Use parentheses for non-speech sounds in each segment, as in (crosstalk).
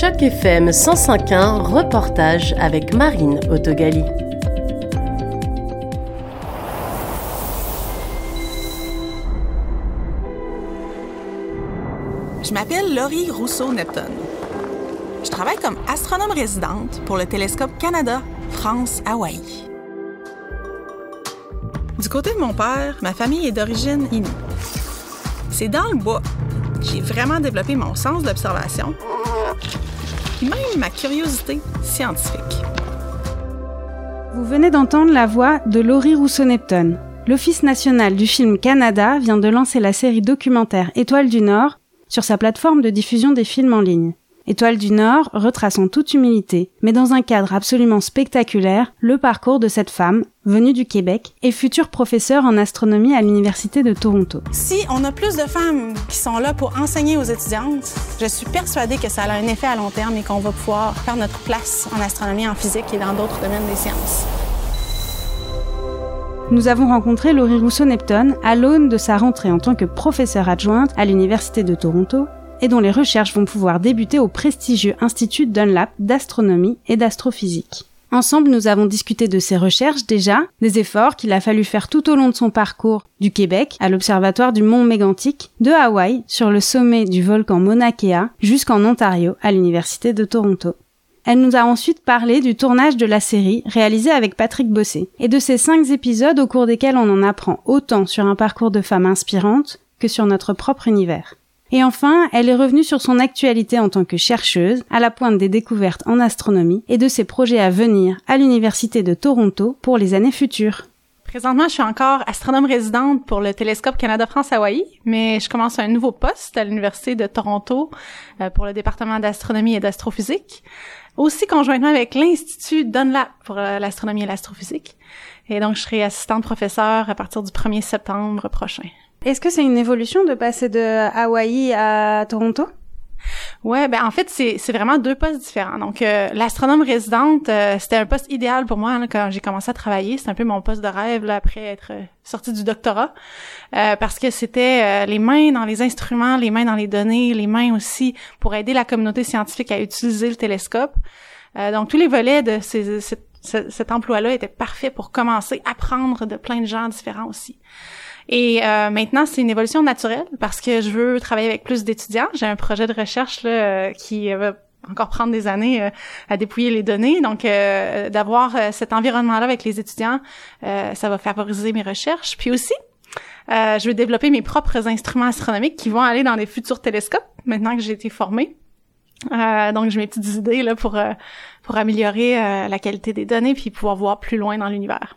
Choc FM 105.1, reportage avec Marine Autogali. Je m'appelle Laurie Rousseau-Neptune. Je travaille comme astronome résidente pour le télescope Canada, France, Hawaï. Du côté de mon père, ma famille est d'origine Inuit. C'est dans le bois. J'ai vraiment développé mon sens d'observation ma curiosité scientifique. Vous venez d'entendre la voix de Laurie Rousseau-Neptune. L'Office national du film Canada vient de lancer la série documentaire Étoile du Nord sur sa plateforme de diffusion des films en ligne. Étoile du Nord retrace en toute humilité, mais dans un cadre absolument spectaculaire, le parcours de cette femme, venue du Québec, et future professeure en astronomie à l'Université de Toronto. Si on a plus de femmes qui sont là pour enseigner aux étudiantes, je suis persuadée que ça a un effet à long terme et qu'on va pouvoir faire notre place en astronomie, en physique et dans d'autres domaines des sciences. Nous avons rencontré Laurie Rousseau-Neptune à l'aune de sa rentrée en tant que professeure adjointe à l'Université de Toronto et dont les recherches vont pouvoir débuter au prestigieux Institut Dunlap d'astronomie et d'astrophysique. Ensemble, nous avons discuté de ses recherches déjà, des efforts qu'il a fallu faire tout au long de son parcours du Québec à l'observatoire du Mont Mégantic, de Hawaï sur le sommet du volcan Mauna Kea jusqu'en Ontario à l'Université de Toronto. Elle nous a ensuite parlé du tournage de la série réalisée avec Patrick Bossé et de ces cinq épisodes au cours desquels on en apprend autant sur un parcours de femme inspirante que sur notre propre univers. Et enfin, elle est revenue sur son actualité en tant que chercheuse, à la pointe des découvertes en astronomie et de ses projets à venir à l'Université de Toronto pour les années futures. Présentement, je suis encore astronome résidente pour le télescope Canada-France-Hawaï, mais je commence un nouveau poste à l'Université de Toronto euh, pour le département d'astronomie et d'astrophysique, aussi conjointement avec l'Institut Dunlap pour euh, l'astronomie et l'astrophysique. Et donc, je serai assistante professeure à partir du 1er septembre prochain. Est-ce que c'est une évolution de passer de Hawaï à Toronto? Ouais, ben en fait c'est c'est vraiment deux postes différents. Donc euh, l'astronome résidente, euh, c'était un poste idéal pour moi quand j'ai commencé à travailler. C'est un peu mon poste de rêve là, après être sortie du doctorat, euh, parce que c'était les mains dans les instruments, les mains dans les données, les mains aussi pour aider la communauté scientifique à utiliser le télescope. donc tous les volets de cet emploi-là étaient parfaits pour commencer à apprendre de plein de gens différents aussi. Et euh, maintenant, c'est une évolution naturelle parce que je veux travailler avec plus d'étudiants. J'ai un projet de recherche là, euh, qui va encore prendre des années euh, à dépouiller les données. Donc, d'avoir cet environnement-là avec les étudiants, ça va favoriser mes recherches. Puis aussi, je veux développer mes propres instruments astronomiques qui vont aller dans les futurs télescopes maintenant que j'ai été formée. donc, j'ai mes petites idées là pour pour améliorer la qualité des données puis pouvoir voir plus loin dans l'univers.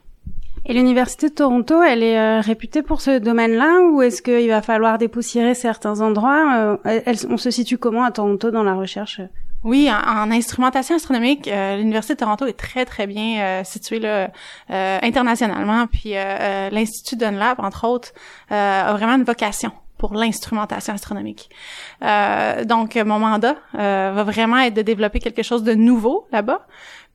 Et l'université de Toronto, elle est euh, réputée pour ce domaine-là ou est-ce qu'il va falloir dépoussiérer certains endroits euh, On se situe comment à Toronto dans la recherche? Oui, en, instrumentation astronomique, euh, l'université de Toronto est très très bien située là, internationalement. Puis l'institut Dunlap, entre autres, a vraiment une vocation pour l'instrumentation astronomique. donc, mon mandat va vraiment être de développer quelque chose de nouveau là-bas.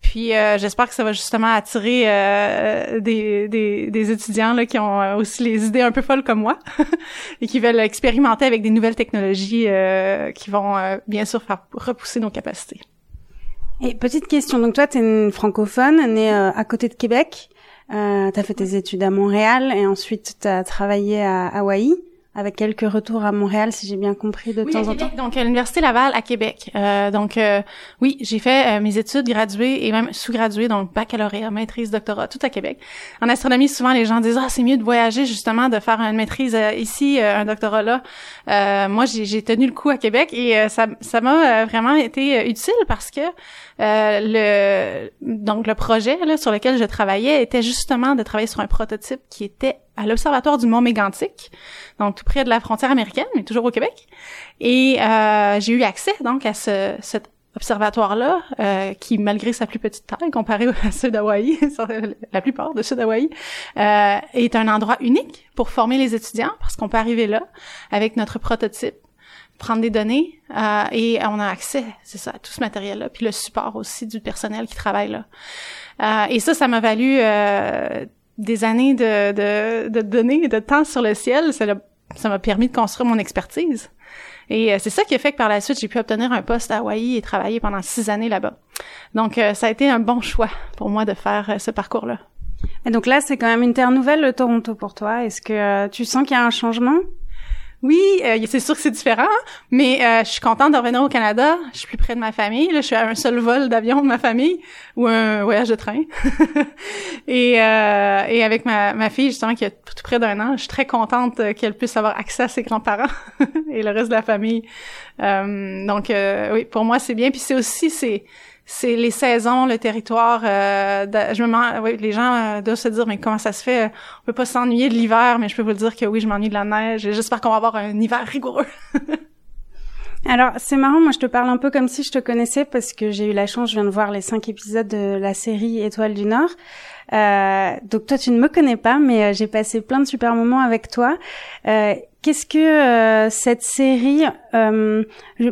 Puis euh, j'espère que ça va justement attirer euh, des, des, des, étudiants là, qui ont euh, aussi les idées un peu folles comme moi (laughs) et qui veulent expérimenter avec des nouvelles technologies qui vont bien sûr faire repousser nos capacités. Et petite question, donc toi tu es une francophone, née à côté de Québec, euh, tu as fait tes études à Montréal et ensuite tu as travaillé à Hawaï avec quelques retours à Montréal, si j'ai bien compris de temps en temps. Donc à l'université Laval à Québec. Euh, donc euh, oui, j'ai fait euh, mes études graduées et même sous-graduées, donc baccalauréat, maîtrise, doctorat, tout à Québec. En astronomie, souvent les gens disent ah c'est mieux de voyager justement, de faire une maîtrise ici, un doctorat là. moi j'ai tenu le coup à Québec et ça ça m'a vraiment été utile parce que le donc le projet là, sur lequel je travaillais était justement de travailler sur un prototype qui était à l'observatoire du Mont Mégantic, donc tout près de la frontière américaine, mais toujours au Québec. Et euh, j'ai eu accès donc à ce, cet observatoire-là, euh, qui malgré sa plus petite taille comparé à (laughs) ceux d'Hawaï, (laughs) la plupart de ceux d'Hawaï, euh, est un endroit unique pour former les étudiants parce qu'on peut arriver là avec notre prototype prendre des données euh, et on a accès, c'est ça, à tout ce matériel-là, puis le support aussi du personnel qui travaille là. Euh, et ça, ça m'a valu euh, des années de, de, de données et de temps sur le ciel, ça m'a permis de construire mon expertise. Et c'est ça qui a fait que par la suite, j'ai pu obtenir un poste à Hawaï et travailler pendant six années là-bas. Donc, ça a été un bon choix pour moi de faire ce parcours-là. Et donc là, c'est quand même une terre nouvelle, le Toronto, pour toi. Est-ce que tu sens qu'il y a un changement? Oui, euh, c'est sûr que c'est différent, mais euh, je suis contente de revenir au Canada. Je suis plus près de ma famille. Là, je suis à un seul vol d'avion de ma famille ou un voyage de train. (laughs) et, euh, et avec ma, fille, justement, qui a tout près d'un an, je suis très contente qu'elle puisse avoir accès à ses grands-parents (laughs) et le reste de la famille. donc, oui, pour moi, c'est bien. Puis c'est aussi, c'est c'est les saisons, le territoire. Euh, je me oui, les gens euh, doivent se dire mais comment ça se fait? On peut pas s'ennuyer de l'hiver, mais je peux vous dire que oui, je m'ennuie de la neige. J'espère qu'on va avoir un hiver rigoureux. (laughs) Alors c'est marrant, moi je te parle un peu comme si je te connaissais parce que j'ai eu la chance, je viens de voir les cinq épisodes de la série Étoile du Nord. Euh, donc toi tu ne me connais pas, mais euh, j'ai passé plein de super moments avec toi. Euh, Qu'est-ce que euh, cette série euh,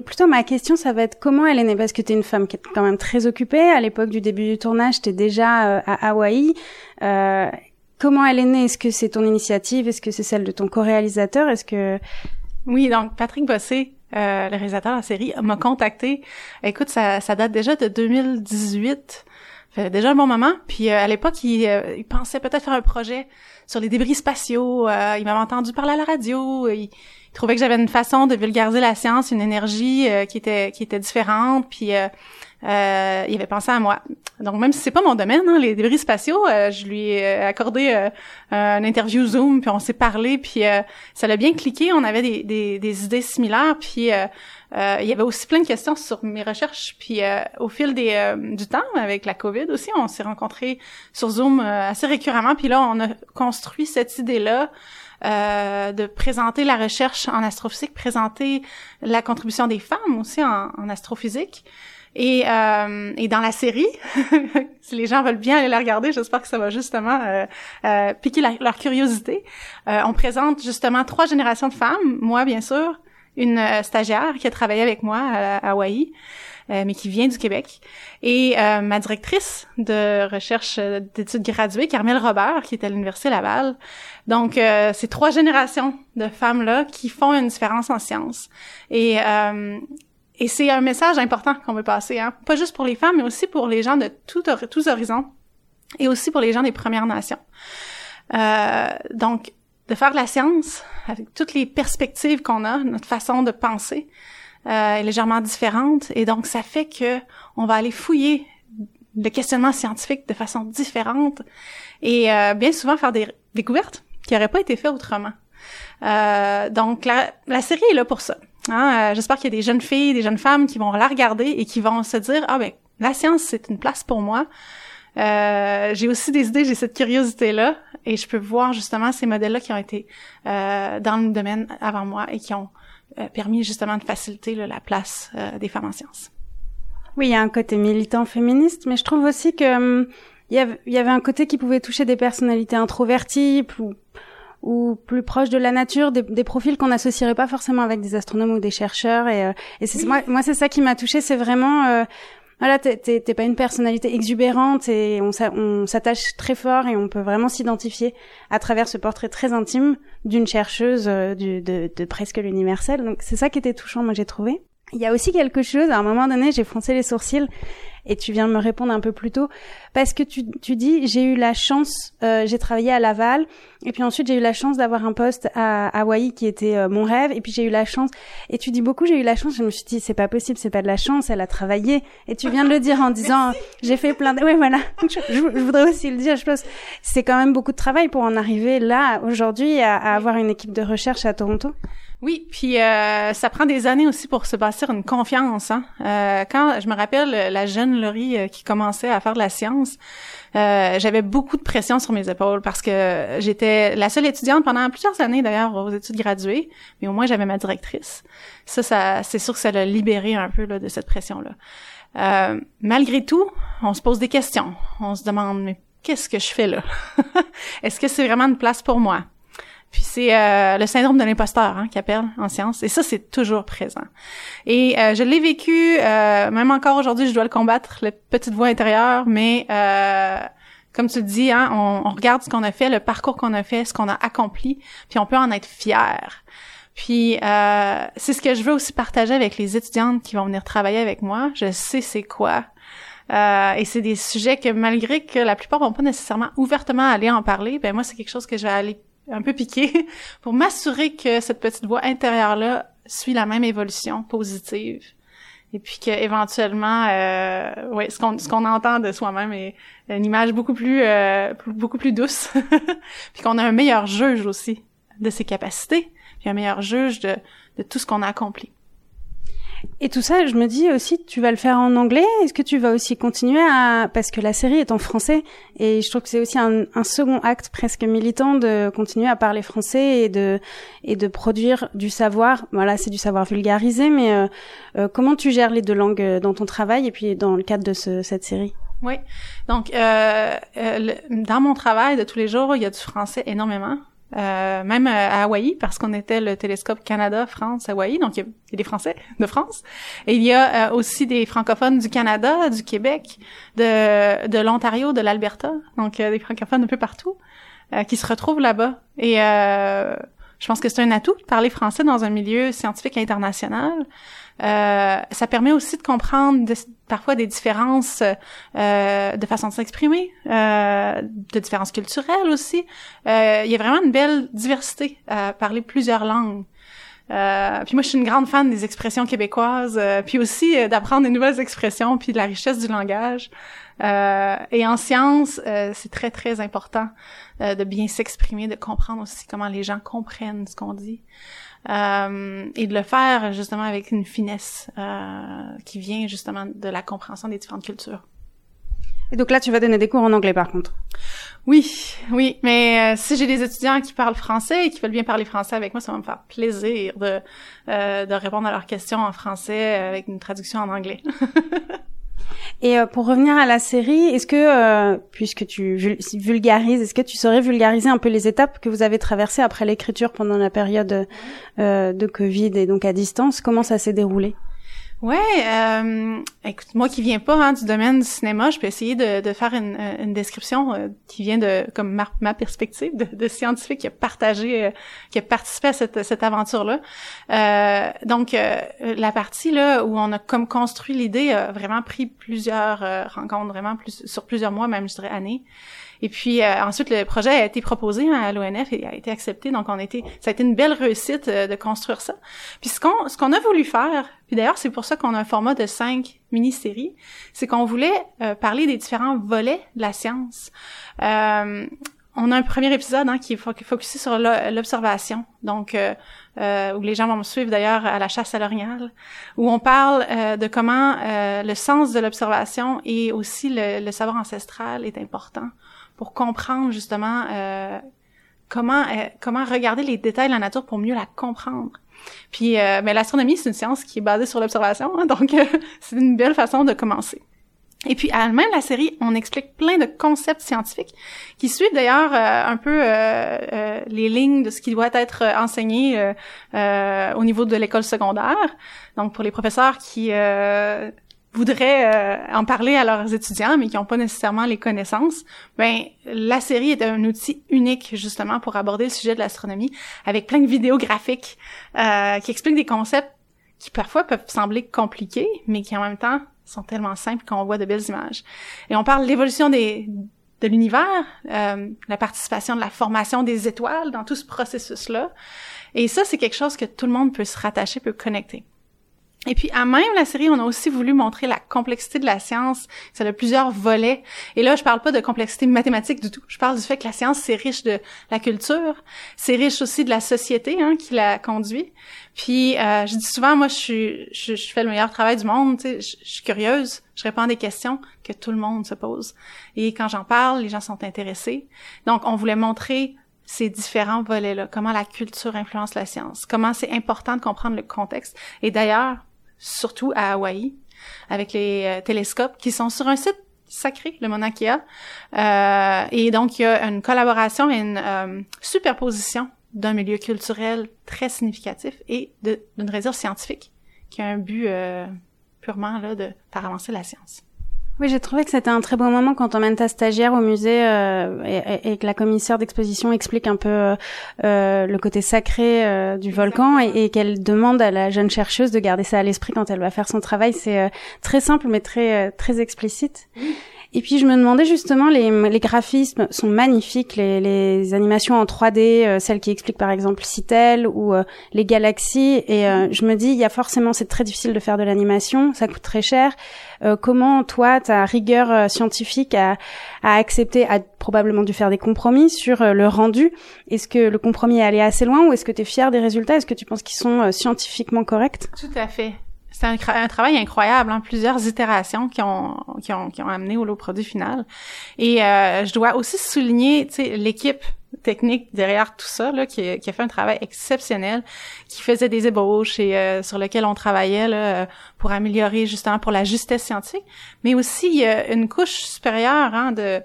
Plutôt ma question, ça va être comment elle est née? Parce que tu es une femme qui est quand même très occupée. À l'époque du début du tournage, tu déjà à Hawaï. comment elle est née? Est-ce que c'est ton initiative? Est-ce que c'est celle de ton co-réalisateur? Est-ce que oui, donc Patrick Bossé, le réalisateur de la série, m'a contacté. Écoute, ça, ça date déjà de 2018 fait déjà un bon moment. Puis euh, à l'époque, il, euh, il, pensait peut-être faire un projet sur les débris spatiaux. Euh, il m'avait entendu parler à la radio. Il, trouvait que j'avais une façon de vulgariser la science, une énergie qui était qui était différente. Puis il avait pensé à moi. Donc même si c'est pas mon domaine, hein, les débris spatiaux, je lui ai accordé un interview Zoom, puis on s'est parlé, puis ça l'a bien cliqué. On avait des, idées similaires, puis euh, il y avait aussi plein de questions sur mes recherches. Puis euh, au fil des, euh, du temps, avec la COVID aussi, on s'est rencontrés sur Zoom assez récurremment. Puis là, on a construit cette idée-là. de présenter la recherche en astrophysique, présenter la contribution des femmes aussi en astrophysique. Et, et dans la série, (laughs) si les gens veulent bien aller la regarder, j'espère que ça va justement piquer leur curiosité. on présente justement trois générations de femmes, moi bien sûr, une euh, stagiaire qui a travaillé avec moi à, Hawaï, euh, mais qui vient du Québec, et euh, ma directrice de recherche d'études graduées, Carmel Robert, qui est à l'Université Laval. Donc, c'est trois générations de femmes-là qui font une différence en sciences. Et, et c'est un message important qu'on veut passer, hein? pas juste pour les femmes, mais aussi pour les gens de tous horizons, et aussi pour les gens des Premières Nations. donc, de faire de la science avec toutes les perspectives qu'on a, notre façon de penser euh, est légèrement différente et donc ça fait que on va aller fouiller le questionnement scientifique de façon différente et euh, bien souvent faire des découvertes qui n'auraient pas été faites autrement. Euh, donc la, la, série est là pour ça. Hein? Euh, j'espère qu'il y a des jeunes filles, des jeunes femmes qui vont la regarder et qui vont se dire ah ben la science c'est une place pour moi. Euh, j'ai aussi des idées, j'ai cette curiosité-là, et je peux voir justement ces modèles-là qui ont été euh, dans le domaine avant moi et qui ont euh, permis justement de faciliter la place euh, des femmes en sciences. Oui, il y a un côté militant féministe, mais je trouve aussi que hum, il y, avait un côté qui pouvait toucher des personnalités introverties, plus, ou plus proches de la nature, des, des profils qu'on n'associerait pas forcément avec des astronomes ou des chercheurs. Et, et c'est moi, moi c'est ça qui m'a touchée, c'est vraiment voilà, t'es pas une personnalité exubérante et on s'attache très fort et on peut vraiment s'identifier à travers ce portrait très intime d'une chercheuse euh, de, de presque l'universel. Donc c'est ça qui était touchant, moi j'ai trouvé. Il y a aussi quelque chose, à un moment donné, j'ai froncé les sourcils et tu viens de me répondre un peu plus tôt parce que tu, tu dis j'ai eu la chance, euh, j'ai travaillé à Laval et puis ensuite j'ai eu la chance d'avoir un poste à Hawaï qui était euh, mon rêve et puis j'ai eu la chance et tu dis beaucoup j'ai eu la chance, je me suis dit c'est pas possible, c'est pas de la chance, elle a travaillé et tu viens de le dire en disant (laughs) j'ai fait plein de ouais voilà, (laughs) je, je, voudrais aussi le dire, je pense c'est quand même beaucoup de travail pour en arriver là aujourd'hui à, à avoir une équipe de recherche à Toronto. Oui, puis euh, ça prend des années aussi pour se bâtir une confiance. Hein? Euh, quand je me rappelle la jeune Laurie euh, qui commençait à faire de la science, euh, j'avais beaucoup de pression sur mes épaules parce que j'étais la seule étudiante pendant plusieurs années d'ailleurs aux études graduées, mais au moins j'avais ma directrice. Ça, ça c'est sûr que ça l'a libéré un peu là, de cette pression-là. Euh, malgré tout, on se pose des questions. On se demande mais qu'est-ce que je fais là? (laughs) Est-ce que c'est vraiment une place pour moi? Puis c'est euh, le syndrome de l'imposteur hein, qui appelle en science. Et ça, c'est toujours présent. Et euh, je l'ai vécu, euh, même encore aujourd'hui, je dois le combattre, la petite voix intérieure, mais comme tu dis, hein, on, regarde ce qu'on a fait, le parcours qu'on a fait, ce qu'on a accompli, puis on peut en être fier. Puis c'est ce que je veux aussi partager avec les étudiantes qui vont venir travailler avec moi. Je sais c'est quoi. Et c'est des sujets que malgré que la plupart vont pas nécessairement ouvertement aller en parler, ben moi c'est quelque chose que je vais aller un peu piquer (laughs) pour m'assurer que cette petite voix intérieure là suit la même évolution positive. Et puis que éventuellement euh, ouais ce qu'on ce qu'on entend de soi-même est une image beaucoup plus euh, beaucoup plus douce. (laughs) Puis qu'on a un meilleur juge aussi de ses capacités puis un meilleur juge de de tout ce qu'on a accompli et tout ça, je me dis aussi, tu vas le faire en anglais? Est-ce que tu vas aussi continuer à parce que la série est en français et je trouve que c'est aussi un, un, second acte presque militant de continuer à parler français et de et de produire du savoir. Voilà, c'est du savoir vulgarisé, mais euh, euh, comment tu gères les deux langues euh, dans ton travail et puis dans le cadre de ce, cette série? Oui, donc euh, dans mon travail de tous les jours, il y a du français énormément. Euh, même à Hawaï, parce qu'on était le télescope Canada-France-Hawaï, donc il y, a, des Français de France. Et il y a euh, aussi des francophones du Canada, du Québec, de, l'Ontario, de l'Alberta, donc euh, des francophones un peu partout, qui se retrouvent là-bas. Et je pense que c'est un atout de parler français dans un milieu scientifique international. Euh, ça permet aussi de comprendre parfois des différences euh, de façon de s'exprimer, euh, de différences culturelles aussi. Euh, il y a vraiment une belle diversité à parler plusieurs langues. Euh, puis moi, je suis une grande fan des expressions québécoises, puis aussi d'apprendre des nouvelles expressions, puis de la richesse du langage. et en sciences, c'est très très important de bien s'exprimer, de comprendre aussi comment les gens comprennent ce qu'on dit. Euh, et de le faire justement avec une finesse euh, qui vient justement de la compréhension des différentes cultures. Et donc là, tu vas donner des cours en anglais par contre. Oui, oui, mais euh, si j'ai des étudiants qui parlent français et qui veulent bien parler français avec moi, ça va me faire plaisir de de répondre à leurs questions en français avec une traduction en anglais. (laughs) Et euh, pour revenir à la série, est-ce que, euh, puisque tu vulgarises, est-ce que tu saurais vulgariser un peu les étapes que vous avez traversées après l'écriture pendant la période euh, de Covid et donc à distance? Comment ça s'est déroulé? Ouais, euh, écoute, moi qui viens pas hein, du domaine du cinéma, je peux essayer de, de faire une, euh, une description euh, qui vient de comme ma, ma perspective de, de, scientifique qui a partagé, euh, qui a participé à cette, cette aventure-là. donc la partie là où on a comme construit l'idée a vraiment pris plusieurs rencontres, vraiment plus sur plusieurs mois, même je dirais années. Et puis euh, ensuite, le projet a été proposé à l'ONF et a été accepté. Donc, on a ça a été une belle réussite euh, de construire ça. Puis ce qu'on, ce qu'on a voulu faire, puis d'ailleurs, c'est pour ça qu'on a un format de cinq mini-séries, c'est qu'on voulait euh, parler des différents volets de la science. on a un premier épisode hein, qui est focusé sur l'observation, donc où les gens vont me suivre d'ailleurs à la chasse à l'orignal, où on parle de comment le sens de l'observation et aussi le, le, savoir ancestral est important pour comprendre justement euh, comment euh, comment regarder les détails de la nature pour mieux la comprendre. Puis, euh, mais l'astronomie, c'est une science qui est basée sur l'observation, hein, donc euh, (laughs) c'est une belle façon de commencer. Et puis, à même la série, on explique plein de concepts scientifiques qui suivent d'ailleurs un peu les lignes de ce qui doit être enseigné au niveau de l'école secondaire. Donc, pour les professeurs qui voudraient euh, en parler à leurs étudiants, mais qui n'ont pas nécessairement les connaissances, ben la série est un outil unique justement pour aborder le sujet de l'astronomie, avec plein de vidéos graphiques euh, qui expliquent des concepts qui parfois peuvent sembler compliqués, mais qui en même temps sont tellement simples qu'on voit de belles images. Et on parle de l'évolution des de l'univers, euh, la participation de la formation des étoiles dans tout ce processus-là. Et ça, c'est quelque chose que tout le monde peut se rattacher, peut connecter. Et puis, à même la série, on a aussi voulu montrer la complexité de la science. Ça a plusieurs volets. Et là, je parle pas de complexité mathématique du tout. Je parle du fait que la science, c'est riche de la culture. C'est riche aussi de la société hein, qui la conduit. Puis, euh, je dis souvent, moi, je, suis, je, fais le meilleur travail du monde. Je, je, suis curieuse. Je réponds à des questions que tout le monde se pose. Et quand j'en parle, les gens sont intéressés. Donc, on voulait montrer ces différents volets-là, comment la culture influence la science, comment c'est important de comprendre le contexte. Et d'ailleurs, surtout à Hawaï, avec les euh, télescopes qui sont sur un site sacré, le Mauna Kea. Euh, et donc, il y a une collaboration et une euh, superposition d'un milieu culturel très significatif et d'une réserve scientifique qui a un but purement là de faire avancer la science. Oui, j'ai trouvé que c'était un très beau moment quand on mène ta stagiaire au musée euh, et, et, que la commissaire d'exposition explique un peu euh, euh le côté sacré euh, du volcan et, et qu'elle demande à la jeune chercheuse de garder ça à l'esprit quand elle va faire son travail. C'est euh, très simple mais très très explicite. Et puis je me demandais justement, les, les graphismes sont magnifiques, les, les animations en 3D, euh, celles qui expliquent par exemple Citel ou euh, les galaxies. Et euh, je me dis, il y a forcément, c'est très difficile de faire de l'animation, ça coûte très cher. comment toi, ta rigueur scientifique a, a accepté, a probablement dû faire des compromis sur le rendu? Est-ce que le compromis est allé assez loin ou est-ce que tu es fier des résultats? Est-ce que tu penses qu'ils sont scientifiquement corrects? Tout à fait c'est un, travail incroyable, hein, plusieurs itérations qui ont, qui ont, qui ont amené au lot produit final. Et euh, je dois aussi souligner l'équipe technique derrière tout ça, là, qui, qui, a fait un travail exceptionnel, qui faisait des ébauches et euh, sur lequel on travaillait là, pour améliorer justement pour la justesse scientifique, mais aussi a une couche supérieure hein, de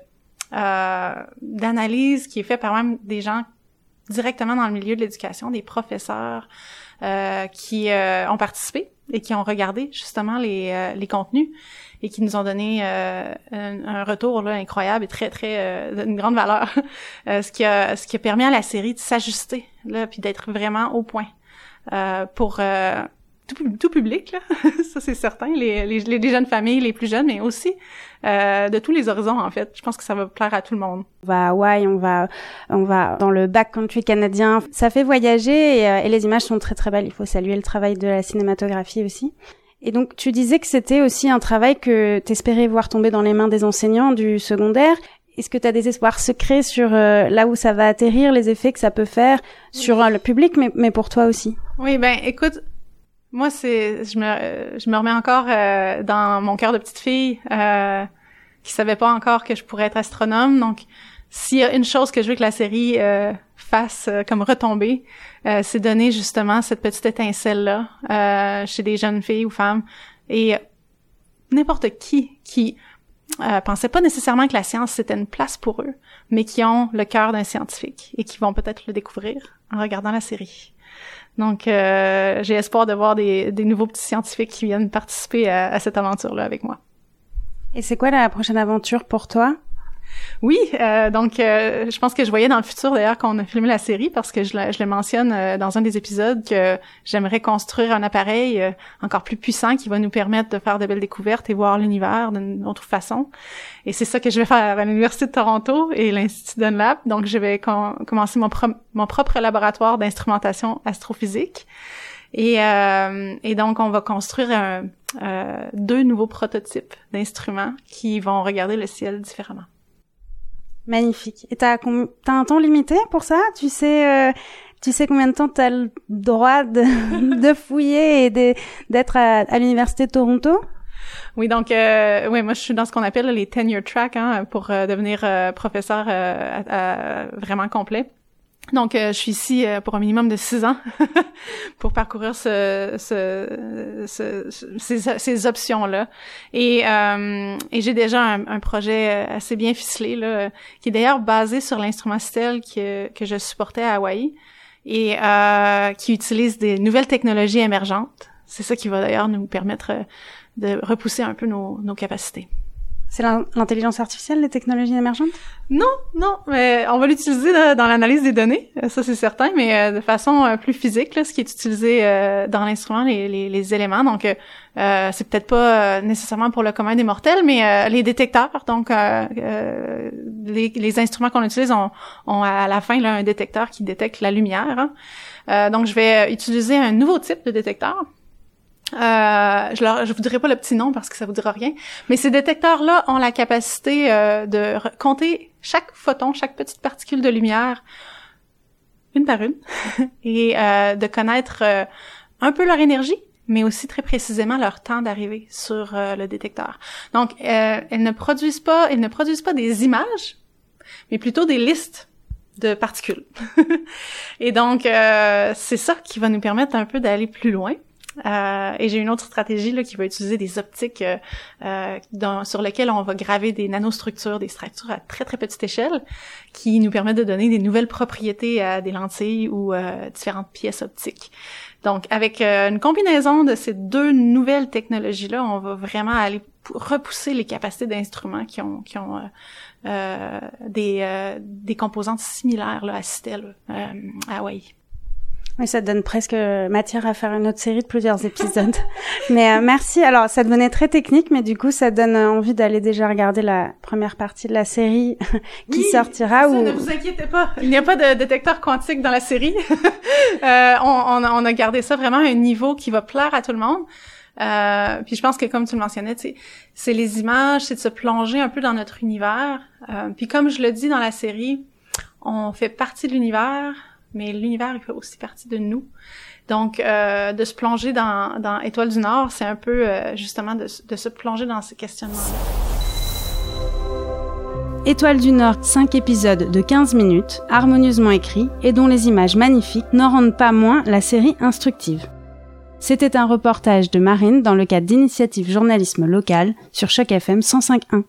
euh, d'analyse qui est faite par même des gens directement dans le milieu de l'éducation, des professeurs euh, qui ont participé et qui ont regardé justement les, euh, les contenus et qui nous ont donné euh, un, retour là, incroyable et très très euh, une grande valeur (laughs) ce qui a ce qui a permis à la série de s'ajuster là puis d'être vraiment au point pour tout, public, là. (laughs) ça c'est certain, les, les, les, jeunes familles, les plus jeunes, mais aussi euh, de tous les horizons en fait. Je pense que ça va plaire à tout le monde. On va à Hawaï, on va, on va dans le backcountry canadien. Ça fait voyager et, euh, et les images sont très très belles. Il faut saluer le travail de la cinématographie aussi. Et donc, tu disais que c'était aussi un travail que t'espérais voir tomber dans les mains des enseignants du secondaire. Est-ce que tu as des espoirs secrets sur euh, là où ça va atterrir, les effets que ça peut faire sur le public, mais, mais pour toi aussi? Oui, ben écoute, moi, c'est, je me, je me remets encore euh, dans mon cœur de petite fille euh, qui savait pas encore que je pourrais être astronome. Donc, s'il y a une chose que je veux que la série euh, fasse euh, comme retomber, c'est donner justement cette petite étincelle là chez des jeunes filles ou femmes et n'importe qui qui pensait pas nécessairement que la science c'était une place pour eux, mais qui ont le cœur d'un scientifique et qui vont peut-être le découvrir en regardant la série. Donc, euh, j'ai espoir de voir des, des, nouveaux petits scientifiques qui viennent participer à, à cette aventure-là avec moi. Et c'est quoi la prochaine aventure pour toi? Oui, euh, donc euh, je pense que je voyais dans le futur d'ailleurs qu'on a filmé la série parce que je, le mentionne euh, dans un des épisodes que j'aimerais construire un appareil encore plus puissant qui va nous permettre de faire de belles découvertes et voir l'univers d'une autre façon. Et c'est ça que je vais faire à l'Université de Toronto et l'Institut Dunlap. Donc je vais commencer mon, propre laboratoire d'instrumentation astrophysique. Et, donc on va construire deux nouveaux prototypes d'instruments qui vont regarder le ciel différemment. Magnifique. Et t'as as un temps limité pour ça? Tu sais, euh, tu sais combien de temps t'as le droit de, (laughs) de fouiller et d'être à, à l'université de Toronto? Oui, donc euh, oui, moi je suis dans ce qu'on appelle les tenure track hein, pour euh, devenir euh, professeur vraiment complet. Donc, euh, je suis ici euh, pour un minimum de six ans (laughs) pour parcourir ce, ce, ce, ces, ces options-là. Et, euh, et j'ai déjà un, un, projet assez bien ficelé, là, qui est d'ailleurs basé sur l'instrument Stel que, que je supportais à Hawaï et qui utilise des nouvelles technologies émergentes. C'est ça qui va d'ailleurs nous permettre de repousser un peu nos, nos capacités. C'est l'intelligence artificielle, les technologies émergentes? Non, non, mais on va l'utiliser dans l'analyse des données, euh, ça c'est certain, mais euh, de façon euh, plus physique, là, ce qui est utilisé dans l'instrument, les, les, les, éléments. Donc, euh, c'est peut-être pas nécessairement pour le commun des mortels, mais les détecteurs, donc les, les, instruments qu'on utilise ont, ont, à la fin là, un détecteur qui détecte la lumière. Hein. donc, je vais utiliser un nouveau type de détecteur euh, je, leur, je vous dirai pas le petit nom parce que ça vous dira rien, mais ces détecteurs-là ont la capacité euh, de compter chaque photon, chaque petite particule de lumière, une par une, (laughs) et euh, de connaître euh, un peu leur énergie, mais aussi très précisément leur temps d'arrivée sur euh, le détecteur. Donc, elles ne produisent pas, elles ne produisent pas des images, mais plutôt des listes de particules. (laughs) et donc, c'est ça qui va nous permettre un peu d'aller plus loin. Euh, et j'ai une autre stratégie là, qui va utiliser des optiques euh, euh, dans, sur lesquelles on va graver des nanostructures, des structures à très très petite échelle, qui nous permettent de donner des nouvelles propriétés à des lentilles ou différentes pièces optiques. Donc, avec euh, une combinaison de ces deux nouvelles technologies-là, on va vraiment aller repousser les capacités d'instruments qui ont, qui ont euh, des, des composantes similaires là, à Citel, à Hawaii. Oui, ça donne presque matière à faire une autre série de plusieurs épisodes. (laughs) mais euh, merci. Alors, ça devenait très technique, mais du coup, ça donne envie d'aller déjà regarder la première partie de la série (laughs) qui sortira. ou... ne vous inquiétez pas, il n'y a pas de détecteur quantique dans la série. (laughs) euh, on, on, a gardé ça vraiment à un niveau qui va plaire à tout le monde. Euh, puis je pense que comme tu le mentionnais, c'est les images, c'est de se plonger un peu dans notre univers. Euh, puis comme je le dis dans la série, on fait partie de l'univers, mais l'univers il fait aussi partie de nous. Donc, euh, de se plonger dans, dans Étoile du Nord, c'est un peu euh, justement de, de, se plonger dans ces questionnements-là. Étoile du Nord, 5 épisodes de 15 minutes, harmonieusement écrits et dont les images magnifiques n'en rendent pas moins la série instructive. C'était un reportage de Marine dans le cadre d'initiative journalisme local sur Choc FM 105.1.